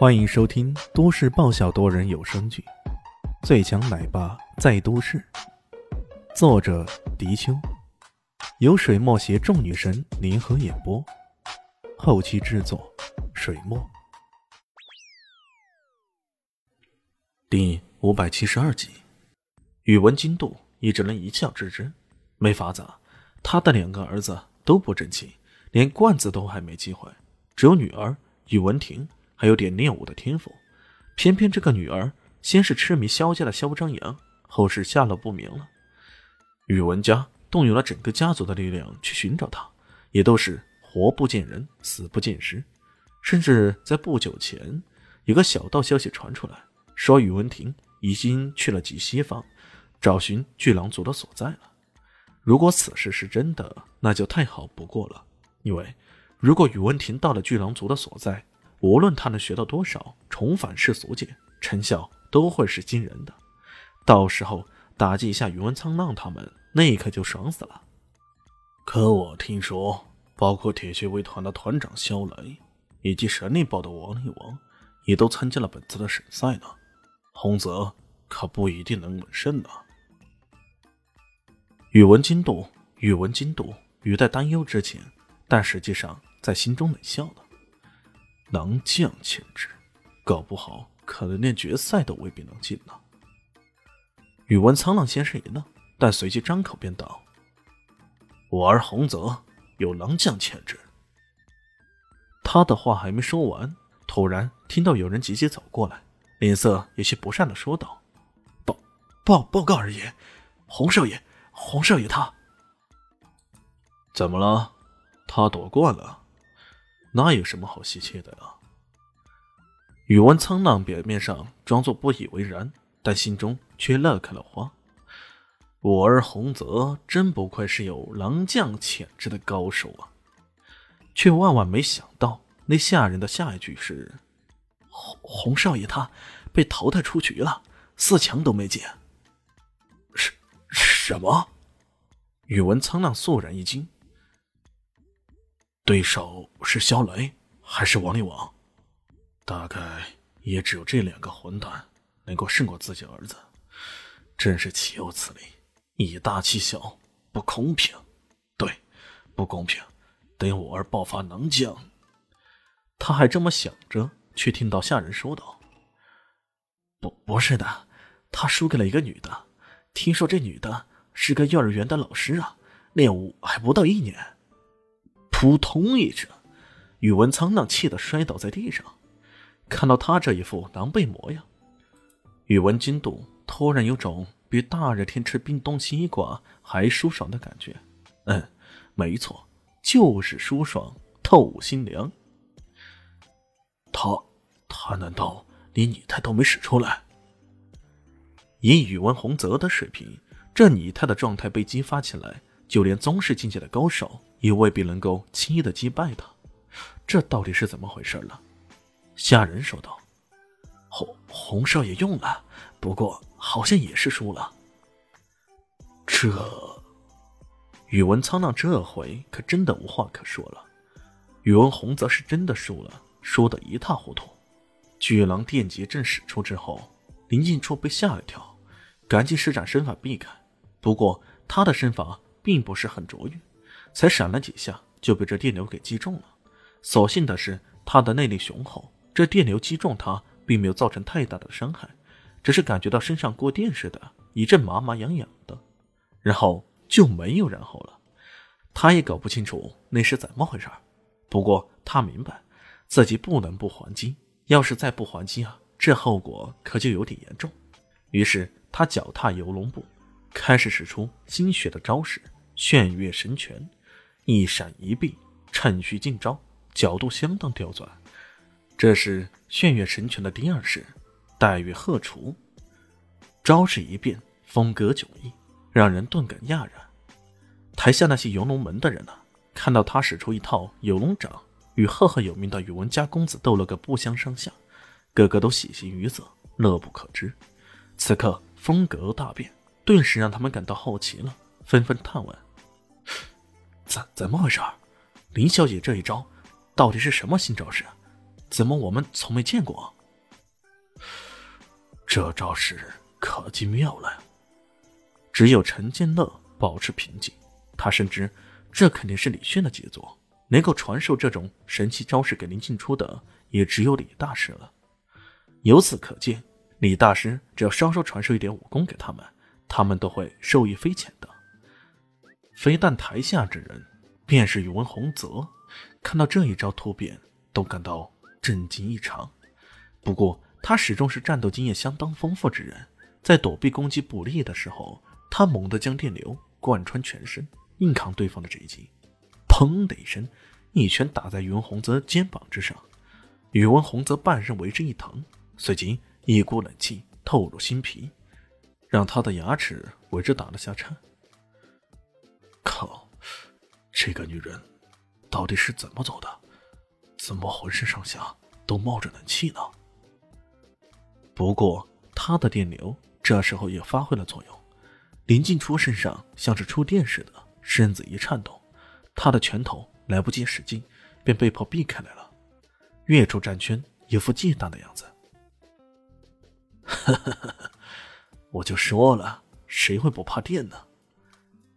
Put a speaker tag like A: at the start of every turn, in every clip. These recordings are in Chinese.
A: 欢迎收听都市爆笑多人有声剧《最强奶爸在都市》，作者：迪秋，由水墨携众女神联合演播，后期制作：水墨。第五百七十二集，宇文金度也只能一笑置之。没法子，他的两个儿子都不争气，连冠子都还没机会，只有女儿宇文婷。还有点练武的天赋，偏偏这个女儿先是痴迷萧家的萧张扬，后是下落不明了。宇文家动用了整个家族的力量去寻找她，也都是活不见人，死不见尸。甚至在不久前，有个小道消息传出来，说宇文婷已经去了极西方，找寻巨狼族的所在了。如果此事是真的，那就太好不过了。因为如果宇文婷到了巨狼族的所在，无论他能学到多少，重返世俗界，成效都会是惊人的。到时候打击一下宇文苍浪他们，那一刻就爽死了。
B: 可我听说，包括铁血卫团的团长肖雷，以及神力堡的王力王，也都参加了本次的审赛呢。洪泽可不一定能稳胜呢。
A: 宇文金度，宇文金度语带担忧之情，但实际上在心中冷笑了。狼将潜质，搞不好可能连决赛都未必能进呢。宇文苍浪先是一愣，但随即张口便道：“
B: 我儿洪泽有狼将潜质。”
A: 他的话还没说完，突然听到有人急急走过来，脸色有些不善的说道：“
C: 报报报告二爷，洪少爷，洪少爷他
B: 怎么了？他夺冠了。”那有什么好稀奇的啊？
A: 宇文苍浪表面上装作不以为然，但心中却乐开了花。我儿洪泽真不愧是有狼将潜质的高手啊！却万万没想到，那下人的下一句是：“
C: 洪洪少爷他被淘汰出局了，四强都没进。”
B: 什什么？
A: 宇文苍浪肃然一惊。
B: 对手是肖雷还是王力王？大概也只有这两个混蛋能够胜过自己儿子，真是岂有此理！以大欺小，不公平。对，不公平。等我儿爆发能将，
A: 他还这么想着，却听到下人说道：“
C: 不，不是的，他输给了一个女的。听说这女的是个幼儿园的老师啊，练武还不到一年。”
A: 扑通一声，宇文苍浪气得摔倒在地上。看到他这一副狼狈模样，宇文金度突然有种比大热天吃冰冻西瓜还舒爽的感觉。嗯，没错，就是舒爽透心凉。
B: 他，他难道连拟态都没使出来？
A: 以宇文洪泽的水平，这拟态的状态被激发起来，就连宗师境界的高手。也未必能够轻易的击败他，这到底是怎么回事了？下人说道：“
C: 洪洪少爷用了，不过好像也是输了。”
A: 这宇文苍浪这回可真的无话可说了。宇文宏则是真的输了，输得一塌糊涂。巨狼电击阵使出之后，林静初被吓了一跳，赶紧施展身法避开。不过他的身法并不是很卓越。才闪了几下，就被这电流给击中了。所幸的是，他的内力雄厚，这电流击中他，并没有造成太大的伤害，只是感觉到身上过电似的，一阵麻麻痒痒的，然后就没有然后了。他也搞不清楚那是怎么回事不过他明白，自己不能不还击，要是再不还击啊，这后果可就有点严重。于是他脚踏游龙步，开始使出心血的招式——炫月神拳。一闪一避，趁虚进招，角度相当刁钻。这是炫月神拳的第二式——黛玉鹤雏。招式一变，风格迥异，让人顿感讶然。台下那些游龙门的人呢，看到他使出一套游龙掌，与赫赫有名的宇文家公子斗了个不相上下，个个都喜形于色，乐不可支。此刻风格大变，顿时让他们感到好奇了，纷纷探问。怎怎么回事？林小姐这一招到底是什么新招式？怎么我们从没见过？
B: 这招式可精妙了。
A: 只有陈建乐保持平静，他深知这肯定是李炫的杰作，能够传授这种神奇招式给林静初的，也只有李大师了。由此可见，李大师只要稍稍传授一点武功给他们，他们都会受益匪浅的。非但台下之人，便是宇文洪泽，看到这一招突变，都感到震惊异常。不过，他始终是战斗经验相当丰富之人，在躲避攻击不利的时候，他猛地将电流贯穿全身，硬扛对方的这一击。砰的一声，一拳打在宇文洪泽肩膀之上，宇文洪泽半身为之一疼，随即一股冷气透入心脾，让他的牙齿为之打了下颤。
B: 这个女人到底是怎么走的？怎么浑身上下都冒着冷气呢？
A: 不过，他的电流这时候也发挥了作用。林静初身上像是触电似的，身子一颤动，他的拳头来不及使劲，便被迫避开来了，跃出战圈，一副忌惮的样子。
B: 我就说了，谁会不怕电呢？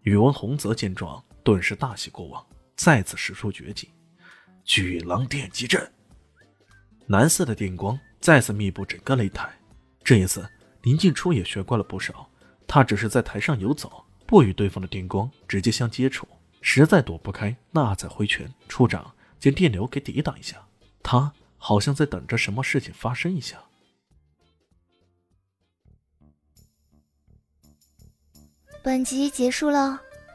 A: 宇文洪泽见状，顿时大喜过望，再次使出绝技——巨狼电击阵。蓝色的电光再次密布整个擂台。这一次，林静初也学乖了不少。他只是在台上游走，不与对方的电光直接相接触，实在躲不开，那才挥拳出掌，将电流给抵挡一下。他好像在等着什么事情发生一下。
D: 本集结束了，